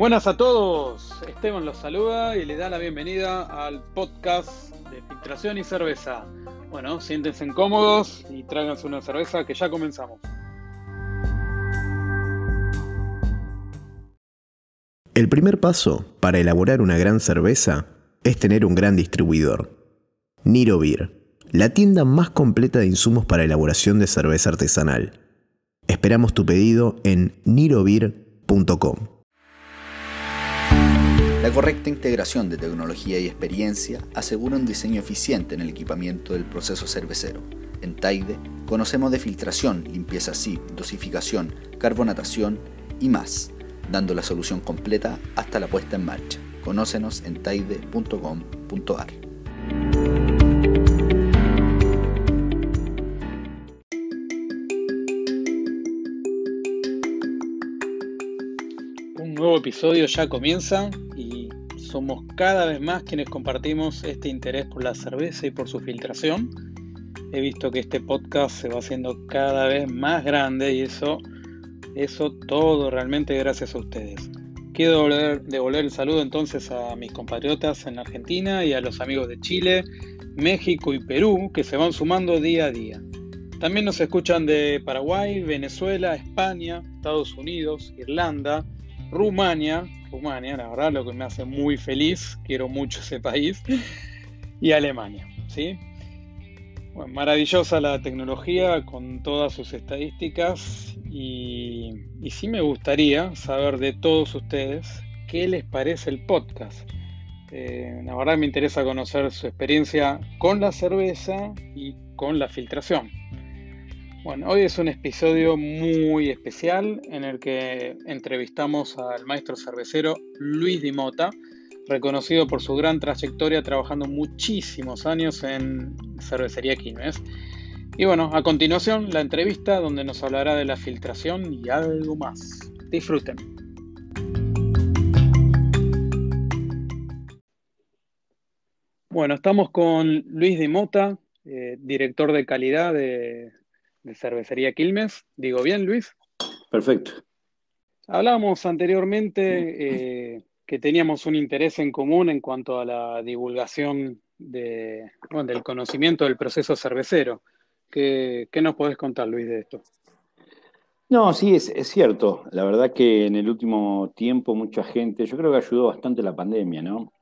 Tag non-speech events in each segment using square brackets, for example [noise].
Buenas a todos, Esteban los saluda y le da la bienvenida al podcast de filtración y cerveza. Bueno, siéntense cómodos y tráiganse una cerveza que ya comenzamos. El primer paso para elaborar una gran cerveza es tener un gran distribuidor. Niro Beer, la tienda más completa de insumos para elaboración de cerveza artesanal. Esperamos tu pedido en nirobeer.com. La correcta integración de tecnología y experiencia asegura un diseño eficiente en el equipamiento del proceso cervecero. En Taide conocemos de filtración, limpieza SIP, dosificación, carbonatación y más, dando la solución completa hasta la puesta en marcha. Conócenos en taide.com.ar. Un nuevo episodio ya comienza somos cada vez más quienes compartimos este interés por la cerveza y por su filtración. He visto que este podcast se va haciendo cada vez más grande y eso, eso todo realmente gracias a ustedes. Quiero devolver el saludo entonces a mis compatriotas en Argentina y a los amigos de Chile, México y Perú que se van sumando día a día. También nos escuchan de Paraguay, Venezuela, España, Estados Unidos, Irlanda, Rumania, Rumania, la verdad, lo que me hace muy feliz, quiero mucho ese país, y Alemania, ¿sí? Maravillosa la tecnología con todas sus estadísticas y, y sí me gustaría saber de todos ustedes qué les parece el podcast. Eh, la verdad me interesa conocer su experiencia con la cerveza y con la filtración. Bueno, hoy es un episodio muy especial en el que entrevistamos al maestro cervecero Luis Dimota, reconocido por su gran trayectoria trabajando muchísimos años en cervecería Quilmes. Y bueno, a continuación la entrevista donde nos hablará de la filtración y algo más. Disfruten. Bueno, estamos con Luis Dimota, eh, director de calidad de, de Cervecería Quilmes. ¿Digo bien, Luis? Perfecto. Hablábamos anteriormente eh, que teníamos un interés en común en cuanto a la divulgación de, del conocimiento del proceso cervecero. ¿Qué, nos podés contar, Luis, de esto? No, sí, es, cierto. La verdad que en el último tiempo mucha gente, yo creo que ayudó bastante la pandemia, ¿no?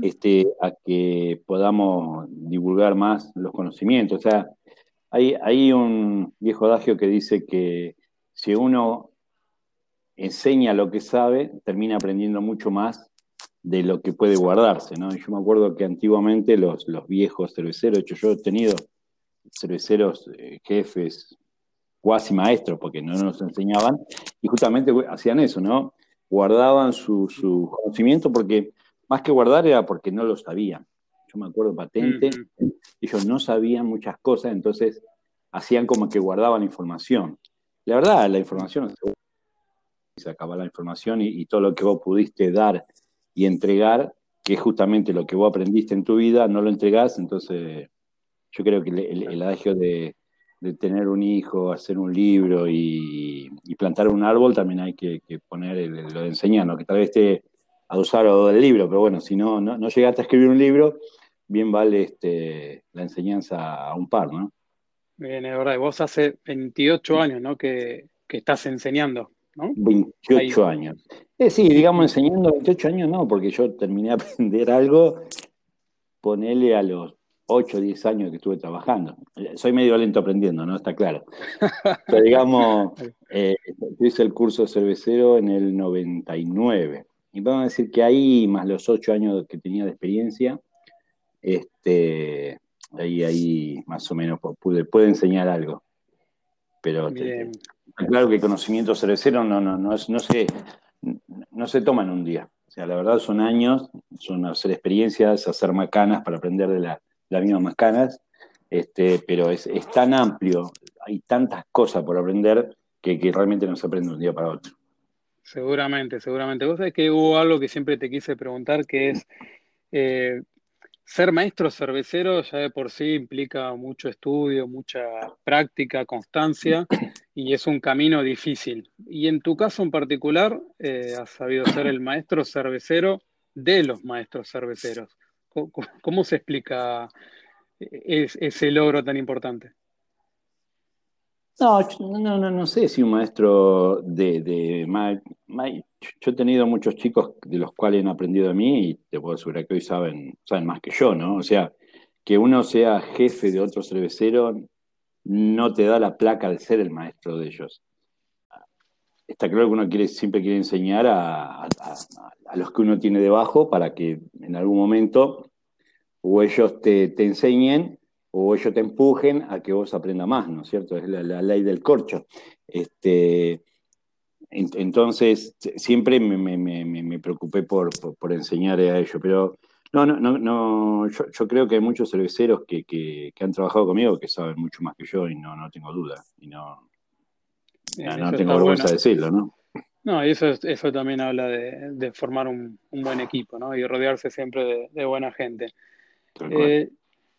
este, a que podamos divulgar más los conocimientos. O sea, hay, un viejo adagio que dice que si uno enseña lo que sabe, termina aprendiendo mucho más de lo que puede guardarse, ¿no? yo me acuerdo que antiguamente los, viejos cerveceros, hecho, yo he tenido cerveceros eh, jefes, cuasi maestros, porque no nos enseñaban, y justamente hacían eso, ¿no? Guardaban su, su conocimiento porque, más que guardar, era porque no lo sabían yo me acuerdo patente, ellos no sabían muchas cosas, entonces hacían como que guardaban información. La verdad, la información se acaba la información y, todo lo que vos pudiste dar y entregar, que es justamente lo que vos aprendiste en tu vida, no lo entregás, entonces yo creo que el, adagio de, tener un hijo, hacer un libro y, plantar un árbol, también hay que, poner lo de enseñar, ¿no? que tal vez te a usar del libro, pero bueno, si no, no, no llegaste a escribir un libro, bien vale este, la enseñanza a un par, ¿no? Bien, es verdad, vos hace 28 años, ¿no? Que, estás enseñando, ¿no? 28 años. Eh, sí, digamos enseñando 28 años, no, porque yo terminé a [laughs] aprender algo, ponele a los 8 o 10 años que estuve trabajando. Soy medio lento aprendiendo, ¿no? Está claro. [laughs] Pero digamos, eh, hice el curso cervecero en el 99. Y vamos a decir que ahí, más los 8 años que tenía de experiencia, este, ahí, ahí más o menos pude, puede enseñar algo. Pero claro que el conocimiento cervecero no, no, no, no, se, no se toma en un día. O sea, la verdad son años, son hacer experiencias, hacer macanas para aprender de la, las mismas macanas, este, pero es, tan amplio, hay tantas cosas por aprender que, realmente no se aprende de un día para otro. Seguramente, seguramente. Vos sabés que hubo algo que siempre te quise preguntar, que es, eh, ser maestro cervecero ya de por sí implica mucho estudio, mucha práctica, constancia y es un camino difícil. y en tu caso en particular, eh, has sabido ser el maestro cervecero de los maestros cerveceros. ¿Cómo, se explica ese logro tan importante? No, no, no, no sé si un maestro de, de yo he tenido muchos chicos de los cuales han aprendido de mí y te puedo asegurar que hoy saben, saben más que yo, ¿no? O sea, que uno sea jefe de otro cervecero no te da la placa de ser el maestro de ellos. Está claro que uno quiere, siempre quiere enseñar a, a, los que uno tiene debajo para que en algún momento o ellos te, te enseñen o ellos te empujen a que vos aprendas más, ¿no es cierto? Es la, ley del corcho. Este, entonces, siempre me, preocupé por, enseñar a ellos, pero no, no, no, no yo, creo que hay muchos cerveceros que, han trabajado conmigo que saben mucho más que yo y no, no tengo duda, y no, no, tengo vergüenza de decirlo, ¿no? No, y eso, eso también habla de, formar un, buen equipo, ¿no? Y rodearse siempre de, buena gente.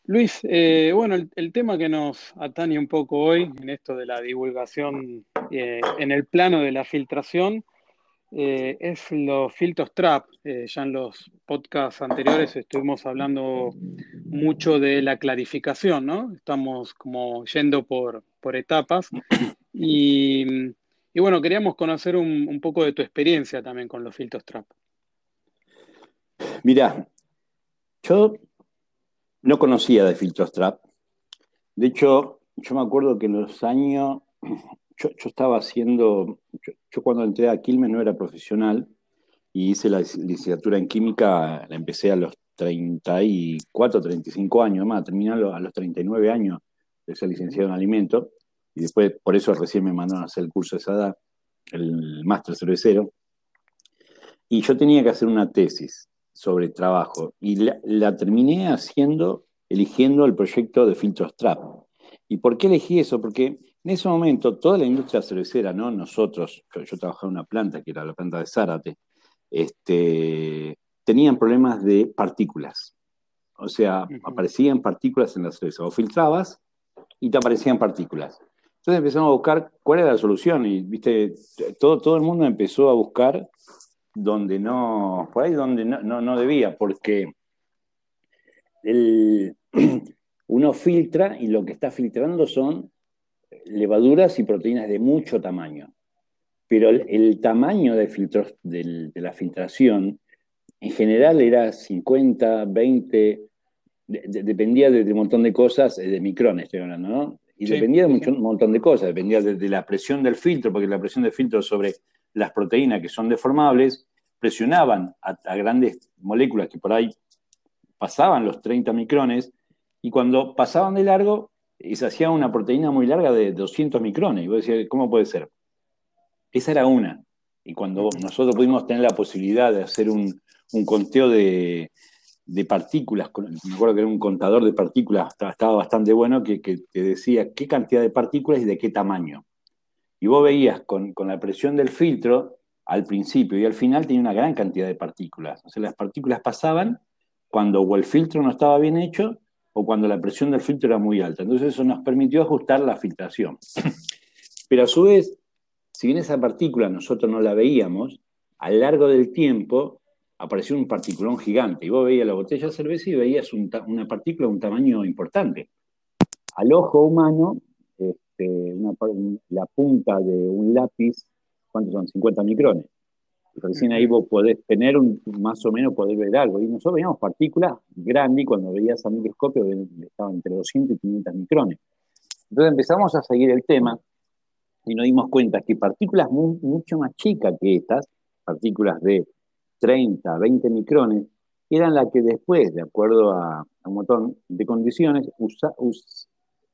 Luis, eh, bueno, el, tema que nos atañe un poco hoy en esto de la divulgación eh, en el plano de la filtración eh, es los filtros trap. ya en los podcasts anteriores estuvimos hablando mucho de la clarificación, ¿no? Estamos como yendo por, etapas. Y, bueno, queríamos conocer un, un poco de tu experiencia también con los filtros trap. Mira, yo no conocía de filtros trap. De hecho, yo me acuerdo que en los años, yo, estaba haciendo, yo, cuando entré a Quilmes no era profesional y hice la licenciatura en química, la empecé a los 34, 35 años, más, terminé a los 39 años de ser licenciado en alimentos y después por eso recién me mandaron a hacer el curso de esa edad, el máster cervecero. Y yo tenía que hacer una tesis sobre trabajo y la, terminé haciendo, eligiendo el proyecto de filtros trap. ¿Y por qué elegí eso? Porque en ese momento toda la industria cervecera, ¿no? Nosotros, yo trabajaba en una planta que era la planta de Zárate, este, tenían problemas de partículas. O sea, aparecían partículas en la cerveza. O filtrabas y te aparecían partículas. Entonces empezamos a buscar cuál era la solución y, viste, todo, todo el mundo empezó a buscar donde no, por ahí donde no, debía, porque [clears throat] uno filtra y lo que está filtrando son levaduras y proteínas de mucho tamaño. Pero el, tamaño de, filtros, de, la filtración en general era 50, 20, dependía de, un montón de cosas, eh, de micrones estoy hablando, ¿no? Y dependía de un montón de cosas, dependía de, la presión del filtro, porque la presión del filtro sobre las proteínas que son deformables presionaban a, grandes moléculas que por ahí pasaban los 30 micrones y cuando pasaban de largo se hacía una proteína muy larga de 200 micrones. Y vos decías, ¿cómo puede ser? Esa era una. Y cuando nosotros pudimos tener la posibilidad de hacer un, conteo de, partículas, me acuerdo que era un contador de partículas, estaba bastante bueno, que, que, decía qué cantidad de partículas y de qué tamaño. Y vos veías con, con la presión del filtro al principio y al final tenía una gran cantidad de partículas. Las partículas pasaban cuando o el filtro no estaba bien hecho o cuando la presión del filtro era muy alta. Entonces eso nos permitió ajustar la filtración. [clears throat] Pero a su vez, si bien esa partícula nosotros no la veíamos, a lo largo del tiempo apareció un particulón gigante. Y vos veías la botella de cerveza y veías una partícula de un tamaño importante. Al ojo humano, este, la punta de un lápiz ¿cuántos son? 50 micrones. Y recién ahí vos podés tener un, más o menos, poder ver algo. Y nosotros veíamos partículas grandes y cuando veías a microscopio estaban entre 200 y 500 micrones. Entonces empezamos a seguir el tema y nos dimos cuenta que partículas mucho más chicas que estas, partículas de 30, 20 micrones, eran las que después, de acuerdo a, un montón de condiciones,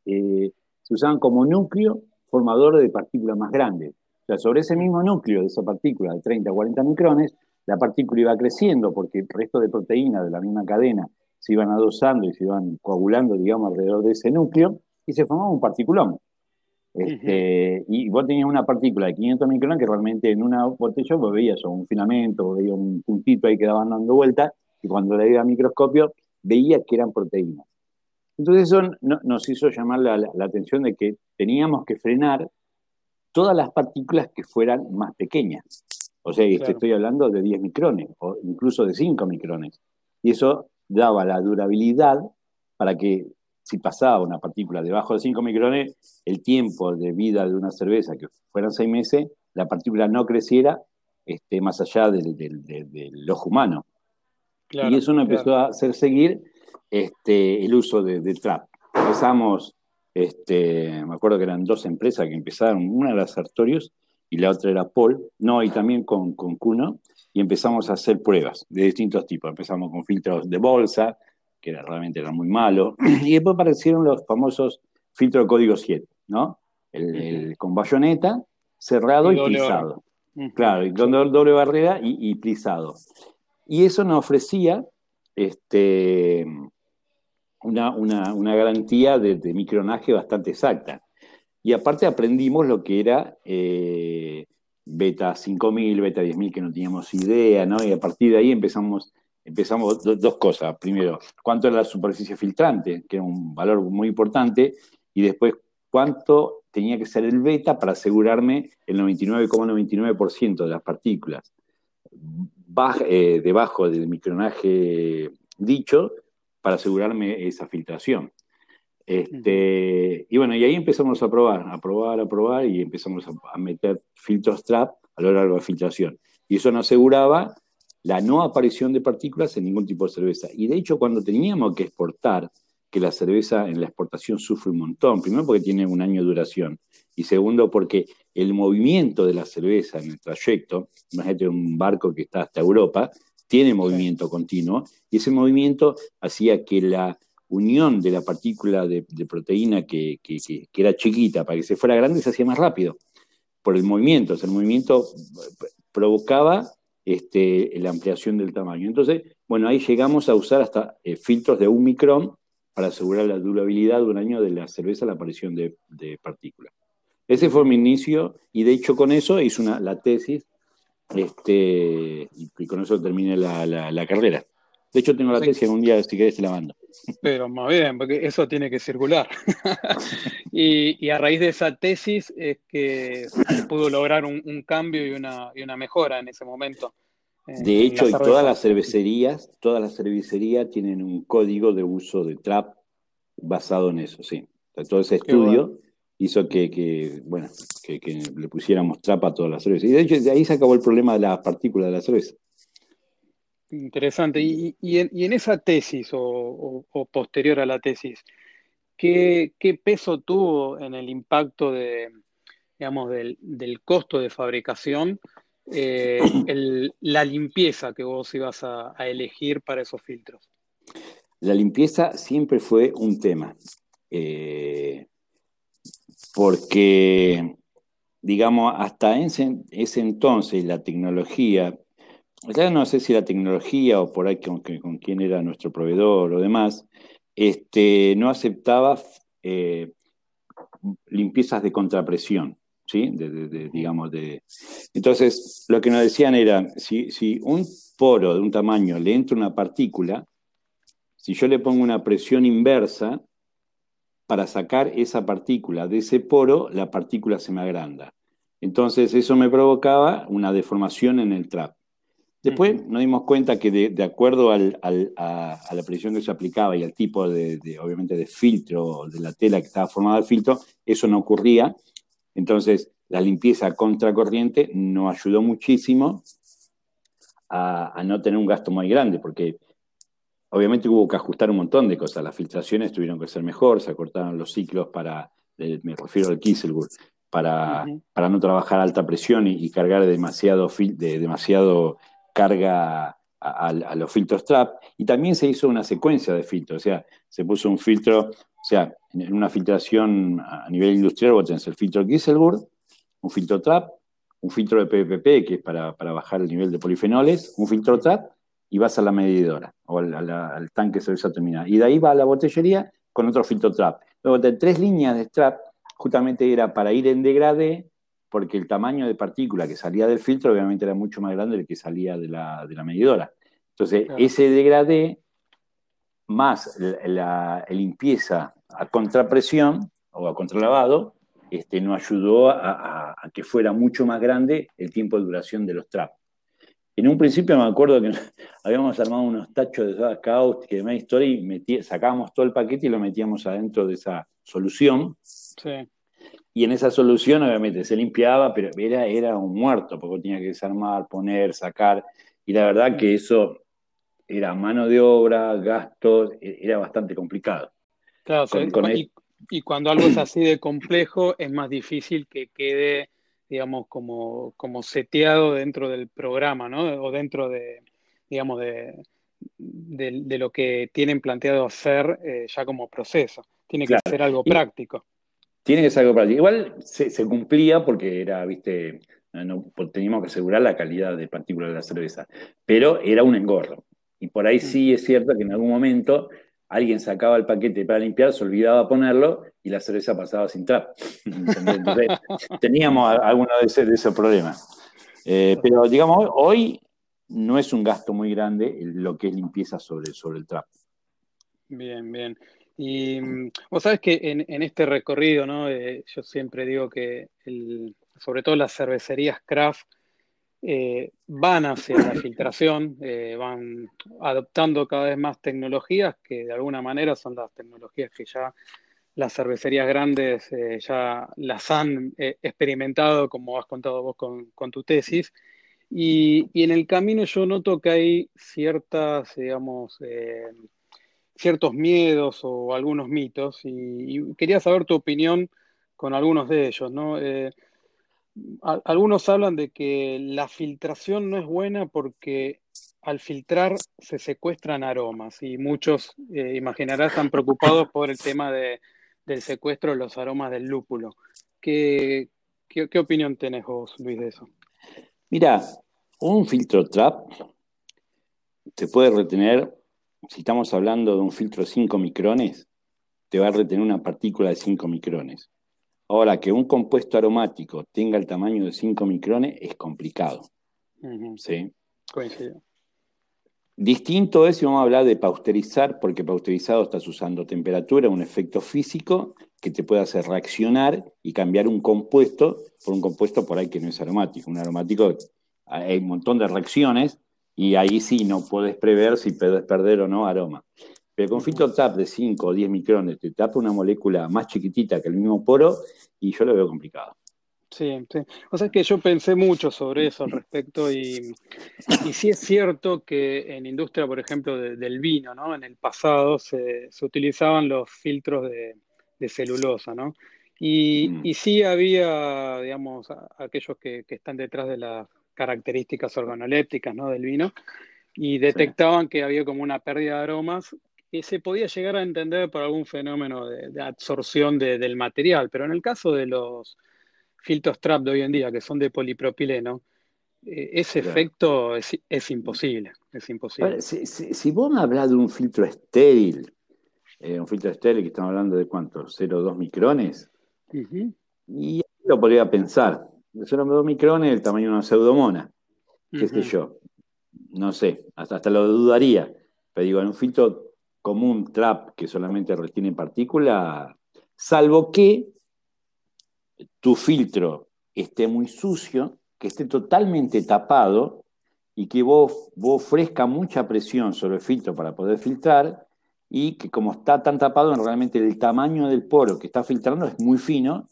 eh, se usaban como núcleo formador de partículas más grandes. O sea, sobre ese mismo núcleo de esa partícula de 30 a 40 micrones, la partícula iba creciendo porque el resto de proteínas de la misma cadena se iban adosando y se iban coagulando, digamos, alrededor de ese núcleo y se formaba un particulón. Este, y vos tenías una partícula de 500 micrones que realmente en una botella vos veías un filamento, veías un puntito ahí que daban dando vuelta y cuando le iba al microscopio veías que eran proteínas. Entonces eso nos hizo llamar la, la atención de que teníamos que frenar todas las partículas que fueran más pequeñas. O sea, estoy hablando de 10 micrones o incluso de 5 micrones. Y eso daba la durabilidad para que si pasaba una partícula debajo de 5 micrones, el tiempo de vida de una cerveza, que fueran 6 meses, la partícula no creciera este, más allá del, del, ojo humano. y eso nos empezó a hacer seguir este, el uso de, trap. Empezamos, este, me acuerdo que eran dos empresas que empezaron, una era Sartorius y la otra era Paul, no, y también con, con Cuno, y empezamos a hacer pruebas de distintos tipos. Empezamos con filtros de bolsa, que realmente eran muy malos, [clears throat] y después aparecieron los famosos filtros de código 7, ¿no? El, con bayoneta, cerrado y, plisado. Claro, y con doble barrera y, y, plisado. Y eso nos ofrecía este, una, garantía de, micronaje bastante exacta. Y aparte aprendimos lo que era eh, beta 5000, beta 10000, que no teníamos idea, ¿no? Y a partir de ahí empezamos, empezamos dos cosas. Primero, cuánto era la superficie filtrante, que era un valor muy importante, y después cuánto tenía que ser el beta para asegurarme el 99,99% de las partículas eh, debajo del micronaje dicho para asegurarme esa filtración. Este, y bueno, y ahí empezamos a probar, a probar, a probar y empezamos a, meter filtros trap a lo largo de la filtración. Y eso nos aseguraba la no aparición de partículas en ningún tipo de cerveza. Y de hecho, cuando teníamos que exportar, que la cerveza en la exportación sufre un montón, primero porque tiene un año de duración, y segundo porque el movimiento de la cerveza en el trayecto, imagínate un barco que está hasta Europa, tiene movimiento continuo, y ese movimiento hacía que la unión de la partícula de, proteína que, era chiquita para que se fuera grande se hacía más rápido por el movimiento. O sea, el movimiento provocaba este, la ampliación del tamaño. Entonces, bueno, ahí llegamos a usar hasta eh, filtros de un micrón para asegurar la durabilidad de un año de la cerveza, la aparición de, partículas. Ese fue mi inicio y de hecho con eso hice una, la tesis este, y, con eso terminé la, carrera. De hecho, tengo la tesis, un día, si querés, te la mando. Pero más bien, porque eso tiene que circular. [laughs] y, a raíz de esa tesis es que pudo lograr un, cambio y una, mejora en ese momento. De hecho, y todas las cervecerías, todas las cervecerías tienen un código de uso de trap basado en eso, sí. todo ese estudio hizo que, bueno, que, le pusiéramos trapa a todas las cervezas. Y de hecho, de ahí se acabó el problema de las partículas de la cerveza. Interesante. Y, en, esa tesis o, posterior a la tesis, ¿qué, peso tuvo en el impacto de, digamos, del, costo de fabricación eh, la limpieza que vos ibas a, elegir para esos filtros? La limpieza siempre fue un tema. Eh, porque, digamos, hasta ese, entonces la tecnología, ya no sé si la tecnología o por ahí con, con quién era nuestro proveedor o demás, este, no aceptaba eh, limpiezas de contrapresión. ¿Sí? digamos, de... Entonces, lo que nos decían era, si, si un poro de un tamaño le entra una partícula, si yo le pongo una presión inversa, para sacar esa partícula de ese poro, la partícula se me agranda. Entonces eso me provocaba una deformación en el trap. Después nos dimos cuenta que de, acuerdo a, la presión que se aplicaba y al tipo de, obviamente, de filtro de la tela que estaba formada el filtro, eso no ocurría. Entonces la limpieza contracorriente nos ayudó muchísimo a, a no tener un gasto muy grande, porque Obviamente hubo que ajustar un montón de cosas. Las filtraciones tuvieron que ser mejor, se acortaron los ciclos para, me refiero al Kieselburg, para, para no trabajar a alta presión y, cargar demasiado, de, demasiado carga a, los filtros trap. Y también se hizo una secuencia de filtros, o sea, se puso un filtro, o sea, en una filtración a nivel industrial vos tenés el filtro Kieselburg, un filtro trap, un filtro de PPP, que es para, para bajar el nivel de polifenoles, un filtro trap y vas a la medidora o al, tanque de cerveza terminada. Y de ahí va a la botellería con otro filtro trap. Luego de tres líneas de trap, justamente era para ir en degradé, porque el tamaño de partícula que salía del filtro obviamente era mucho más grande del que salía de la, medidora. Entonces, ese degradé más la, limpieza a contrapresión o a contralavado este, nos ayudó a, que fuera mucho más grande el tiempo de duración de los traps. En un principio me acuerdo que [laughs] habíamos armado unos tachos de soda y demás historia y sacábamos todo el paquete y lo metíamos adentro de esa solución. Y en esa solución, obviamente, se limpiaba, pero era, era un muerto, porque tenía que desarmar, poner, sacar. Y la verdad que eso era mano de obra, gastos, e, era bastante complicado. Claro, y, cuando algo es así de complejo, es más difícil que quede, digamos, como, como seteado dentro del programa, ¿no? O dentro de, digamos, de, de, lo que tienen planteado hacer eh, ya como proceso. Tiene que ser algo práctico. Tiene que ser algo práctico. Igual se, cumplía porque era, viste, teníamos que asegurar la calidad de partículas de la cerveza, pero era un engorro. Y por ahí sí es cierto que en algún momento alguien sacaba el paquete para limpiar, se olvidaba ponerlo y la cerveza pasaba sin trap. [laughs] Teníamos algunos de, esos problemas. Eh, pero digamos, hoy no es un gasto muy grande lo que es limpieza sobre, sobre el trap. Bien, bien. Y mm, vos sabes que en, este recorrido, ¿no? Eh, yo siempre digo que sobre todo las cervecerías craft eh, van hacia la filtración, eh, van adoptando cada vez más tecnologías que de alguna manera son las tecnologías que ya las cervecerías grandes eh, ya las han experimentado, como has contado vos con, tu tesis. Y, en el camino yo noto que hay ciertas, digamos, ciertos miedos o algunos mitos y, y, quería saber tu opinión con algunos de ellos, ¿no? Algunos hablan de que la filtración no es buena porque al filtrar se secuestran aromas y muchos, eh, imaginarás, están preocupados por el tema del secuestro de los aromas del lúpulo. ¿Qué, qué, opinión tenés vos, Luis, de eso? Mira, un filtro trap te puede retener, si estamos hablando de un filtro de 5 micrones, te va a retener una partícula de 5 micrones. Ahora, que un compuesto aromático tenga el tamaño de 5 micrones es complicado. ¿sí? Coincido. Distinto es si vamos a hablar de pausterizar, porque pausterizado estás usando temperatura, un efecto físico que te puede hacer reaccionar y cambiar un compuesto por un compuesto por ahí que no es aromático. Un aromático hay un montón de reacciones y ahí sí no puedes prever si puedes perder o no aroma. Pero con filtro tap de 5 o 10 micrones te tapa una molécula más chiquitita que el mismo poro y yo lo veo complicado. Sí, sí. O sea, que yo pensé mucho sobre eso al respecto y, y sí es cierto que en industria, por ejemplo, del vino, ¿no? En el pasado se, utilizaban los filtros de, celulosa, ¿no? Y, mm. y, sí había, digamos, aquellos que, están detrás de las características organolépticas, ¿no? Del vino y detectaban que había como una pérdida de aromas que se podía llegar a entender por algún fenómeno de, absorción del material, pero en el caso de los filtros trap de hoy en día, que son de polipropileno, eh, ese efecto es, imposible. Es imposible. si, vos me hablas de un filtro estéril, eh, un filtro estéril que estamos hablando de cuánto, 0,2 micrones, y lo podría pensar. 0,2 micrones el tamaño de una pseudomona, qué sé yo. No sé, hasta, hasta lo dudaría. Pero digo, en un filtro como un trap que solamente retiene partícula, salvo que tu filtro esté muy sucio, que esté totalmente tapado y que vos, vos ofrezca mucha presión sobre el filtro para poder filtrar y que como está tan tapado, realmente el tamaño del poro que está filtrando es muy fino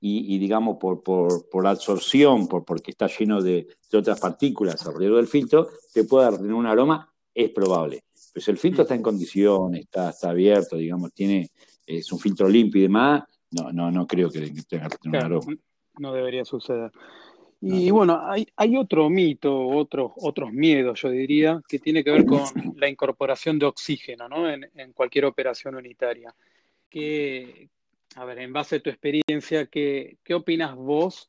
y, digamos por, por, absorción, por, porque está lleno de, de, otras partículas alrededor del filtro, te puede tener un aroma, es probable. Pues el filtro está en condiciones, está, está abierto, digamos, tiene, es un filtro limpio y demás, no, no, no creo que tenga que tener un aroma. No debería suceder. Y bueno, hay, hay otro mito, otros, otros miedos, yo diría, que tiene que ver con la incorporación de oxígeno ¿no? en, en cualquier operación unitaria. Que, a ver, en base a tu experiencia, ¿qué, ¿qué opinas vos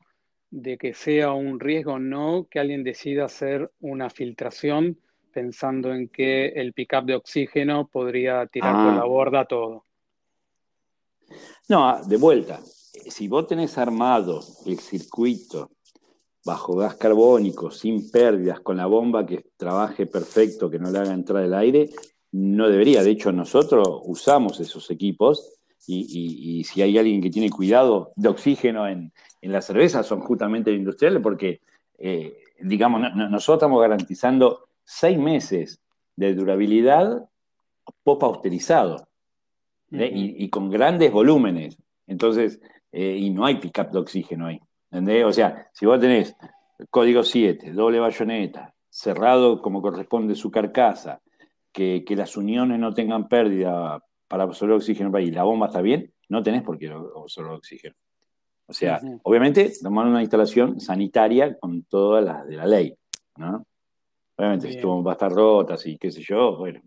de que sea un riesgo o no que alguien decida hacer una filtración pensando en que el pickup de oxígeno podría tirar por la ah. borda todo. No, de vuelta, si vos tenés armado el circuito bajo gas carbónico, sin pérdidas, con la bomba que trabaje perfecto, que no le haga entrar el aire, no debería. De hecho, nosotros usamos esos equipos y, si hay alguien que tiene cuidado de oxígeno en, la cerveza, son justamente los industriales, porque, eh, digamos, nosotros estamos garantizando seis meses de durabilidad post-pausterizado y, con grandes volúmenes. Entonces, eh, y no hay pick-up de oxígeno ahí. ¿entendés? O sea, si vos tenés código 7, doble bayoneta, cerrado como corresponde su carcasa, que, las uniones no tengan pérdida para absorber oxígeno y la bomba está bien, no tenés por qué absorber oxígeno. O sea, obviamente, tomar una instalación sanitaria con todas las de la ley, ¿no? Obviamente, si tu bomba está rota, y qué sé yo, bueno,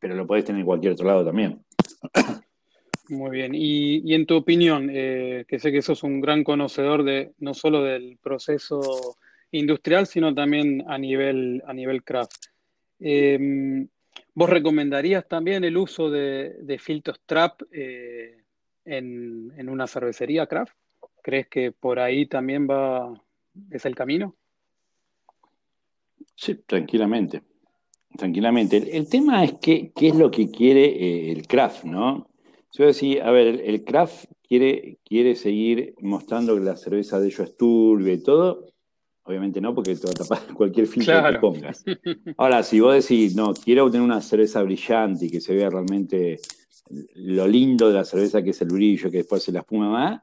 pero lo podés tener en cualquier otro lado también. [coughs] Muy bien. Y, en tu opinión, eh, que sé que sos un gran conocedor de no solo del proceso industrial, sino también a nivel, a nivel craft. Em, ¿Vos recomendarías también el uso de, filtros trap eh, en, una cervecería craft? ¿Crees que por ahí también va, es el camino? Sí, tranquilamente. Tranquilamente. El, tema es que, qué es lo que quiere eh, el craft, ¿no? Yo decía, a ver, el, craft quiere, quiere seguir mostrando que la cerveza de ellos es turbia y todo. Obviamente no, porque te va a tapar [laughs] cualquier filtro que pongas. Ahora, si vos decís, no, quiero obtener una cerveza brillante y que se vea realmente lo lindo de la cerveza, que es el brillo, que después se la espuma más,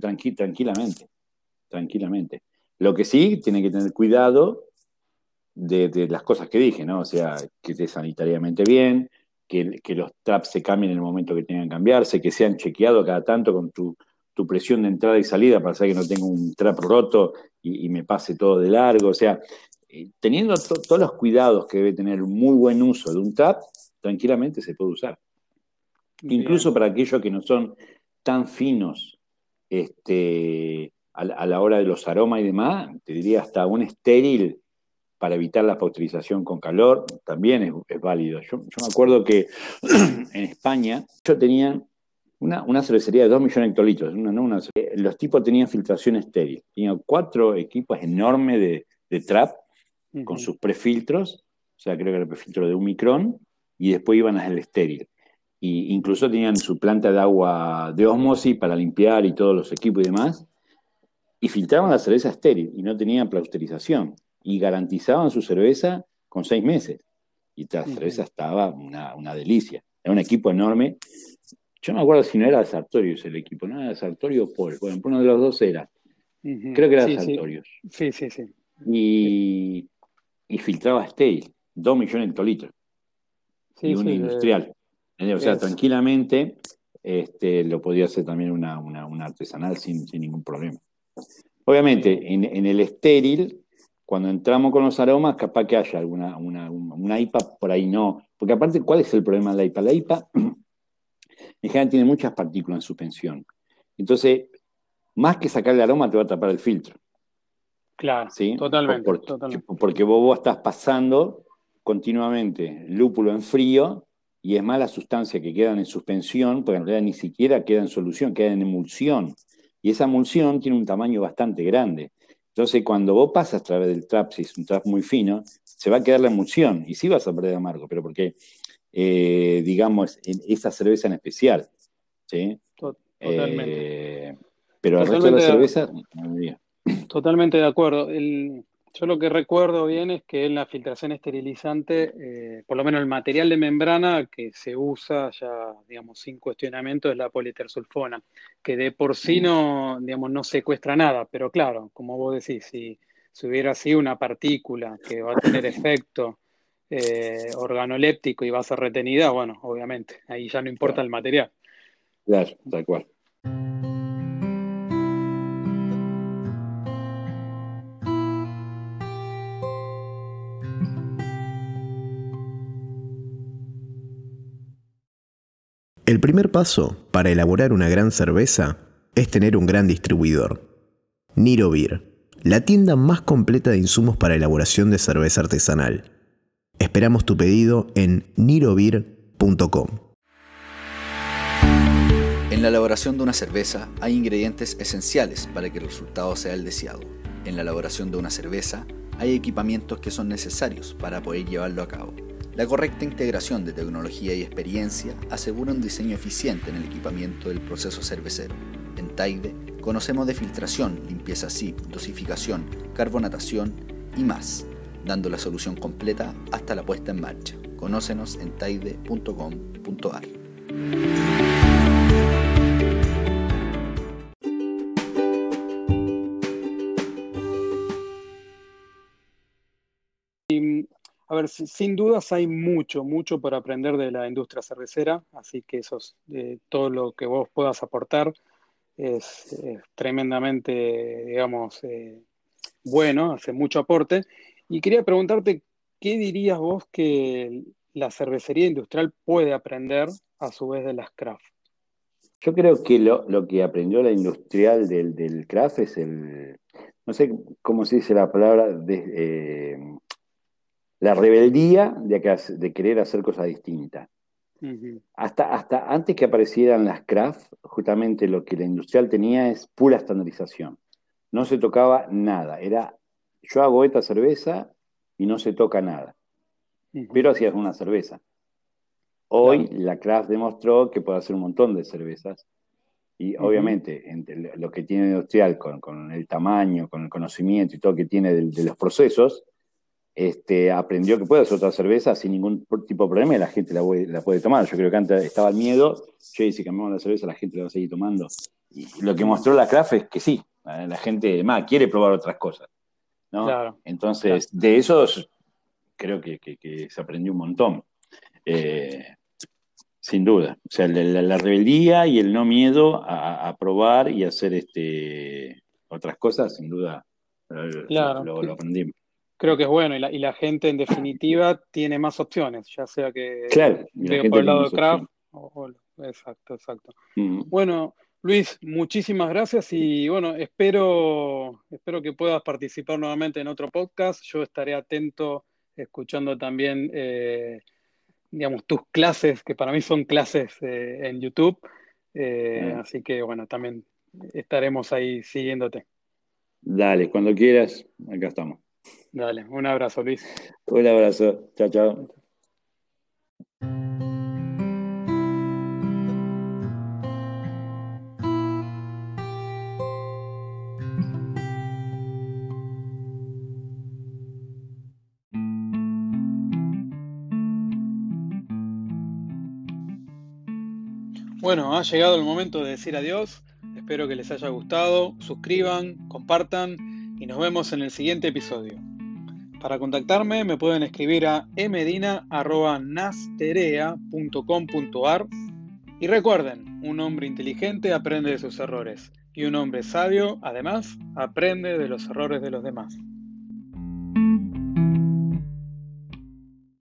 tranquilamente, tranquilamente. Lo que sí, tiene que tener cuidado de, de, las cosas que dije, ¿no? O sea, que esté sanitariamente bien, que, los traps se cambien en el momento que tengan que cambiarse, que sean chequeados cada tanto con tu, presión de entrada y salida para saber que no tengo un trap roto y, me pase todo de largo. O sea, eh, teniendo todos los cuidados que debe tener un muy buen uso de un trap, tranquilamente se puede usar. Incluso para aquellos que no son tan finos este, a, a, la hora de los aromas y demás, te diría hasta un estéril para evitar la pasteurización con calor, también es, válido. Yo, me acuerdo que [clears throat] en España yo tenía una, cervecería de 2 millones de hectolitros. los tipos tenían filtración estéril. Tenían cuatro equipos enormes de, trap con sus prefiltros, o sea, creo que era el prefiltro de un micrón, y después iban al estéril. Y incluso tenían su planta de agua de osmosis para limpiar y todos los equipos y demás. Y filtraban la cerveza estéril y no tenían pasteurización y garantizaban su cerveza con seis meses. Y la cerveza estaba una, delicia. Era un equipo enorme. Yo no me acuerdo si no era de Sartorius el equipo, no era de Sartorius Paul. Bueno, uno de los dos era. Creo que era de Sartorius. Sí, sí, sí. Y, y filtraba Stale, dos millones de hectolitros. y un industrial. o sea, tranquilamente este, lo podía hacer también una, artesanal sin, ningún problema. Obviamente, en, en el estéril cuando entramos con los aromas, capaz que haya alguna una, IPA, por ahí no. Porque aparte, ¿cuál es el problema de la IPA? La IPA [clears throat] en general tiene muchas partículas en suspensión. Entonces, más que sacar el aroma, te va a tapar el filtro. Claro, ¿sí? totalmente, porque, vos, estás pasando continuamente lúpulo en frío y es más la sustancia que quedan en suspensión, porque en realidad ni siquiera queda en solución, queda en emulsión. Y esa emulsión tiene un tamaño bastante grande. Entonces, cuando vos pasas a través del trap, si es un trap muy fino, se va a quedar la emulsión y sí vas a perder amargo, pero porque, eh, digamos, esa cerveza en especial. ¿sí? Totalmente. Eh, pero el resto de la cerveza, Totalmente de acuerdo. El, yo lo que recuerdo bien es que en la filtración esterilizante, eh, por lo menos el material de membrana que se usa ya, digamos, sin cuestionamiento es la politersulfona, que de por sí no, digamos, no secuestra nada, pero claro, como vos decís, si, hubiera sido una partícula que va a tener efecto eh, organoléptico y va a ser retenida, bueno, obviamente, ahí ya no importa el material. Claro, tal cual. El primer paso para elaborar una gran cerveza es tener un gran distribuidor. Niro Beer, la tienda más completa de insumos para elaboración de cerveza artesanal. Esperamos tu pedido en nirobeer.com. En la elaboración de una cerveza hay ingredientes esenciales para que el resultado sea el deseado. En la elaboración de una cerveza hay equipamientos que son necesarios para poder llevarlo a cabo La correcta integración de tecnología y experiencia asegura un diseño eficiente en el equipamiento del proceso cervecero. En Taide conocemos de filtración, limpieza SIP, dosificación, carbonatación y más, dando la solución completa hasta la puesta en marcha. Conócenos en taide.com.ar. A ver, sin dudas hay mucho, mucho por aprender de la industria cervecera, así que eso es, eh, todo lo que vos puedas aportar es, tremendamente, digamos, eh, bueno, hace mucho aporte. Y quería preguntarte, ¿qué dirías vos que la cervecería industrial puede aprender a su vez de las craft? Yo creo que lo, que aprendió la industrial del, del, craft es el, no sé cómo se dice la palabra, de, eh, la rebeldía de, querer hacer cosas distintas. hasta, hasta antes que aparecieran las craft, justamente lo que la industrial tenía es pura estandarización. No se tocaba nada. Era, yo hago esta cerveza y no se toca nada. Pero hacías una cerveza. Hoy la craft demostró que puede hacer un montón de cervezas. Y obviamente, entre lo que tiene industrial con, el tamaño, con el conocimiento y todo que tiene de los procesos, este, aprendió que puede hacer otra cerveza sin ningún tipo de problema y la gente la, puede tomar. Yo creo que antes estaba el miedo, yo si cambiamos la cerveza la gente la va a seguir tomando. Y lo que mostró la craft es que sí, la gente más quiere probar otras cosas. Entonces, de esos creo que, se aprendió un montón. Eh, sin duda. O sea, la, rebeldía y el no miedo a, probar y hacer este, otras cosas, sin duda, lo aprendimos creo que es bueno y la, gente en definitiva tiene más opciones, ya sea que claro, por el lado de craft o, exacto, exacto. Mm. Bueno, Luis, muchísimas gracias y bueno, espero, espero que puedas participar nuevamente en otro podcast. Yo estaré atento escuchando también, eh, digamos, tus clases, que para mí son clases eh, en YouTube. Eh. Así que bueno, también estaremos ahí siguiéndote. Dale, cuando quieras, acá estamos. Dale, un abrazo, Luis. Un abrazo. Chao, chao. Bueno, ha llegado el momento de decir adiós. Espero que les haya gustado. Suscriban, compartan y nos vemos en el siguiente episodio. Para contactarme me pueden escribir a emedina.nasterea.com.ar y recuerden, un hombre inteligente aprende de sus errores y un hombre sabio, además, aprende de los errores de los demás.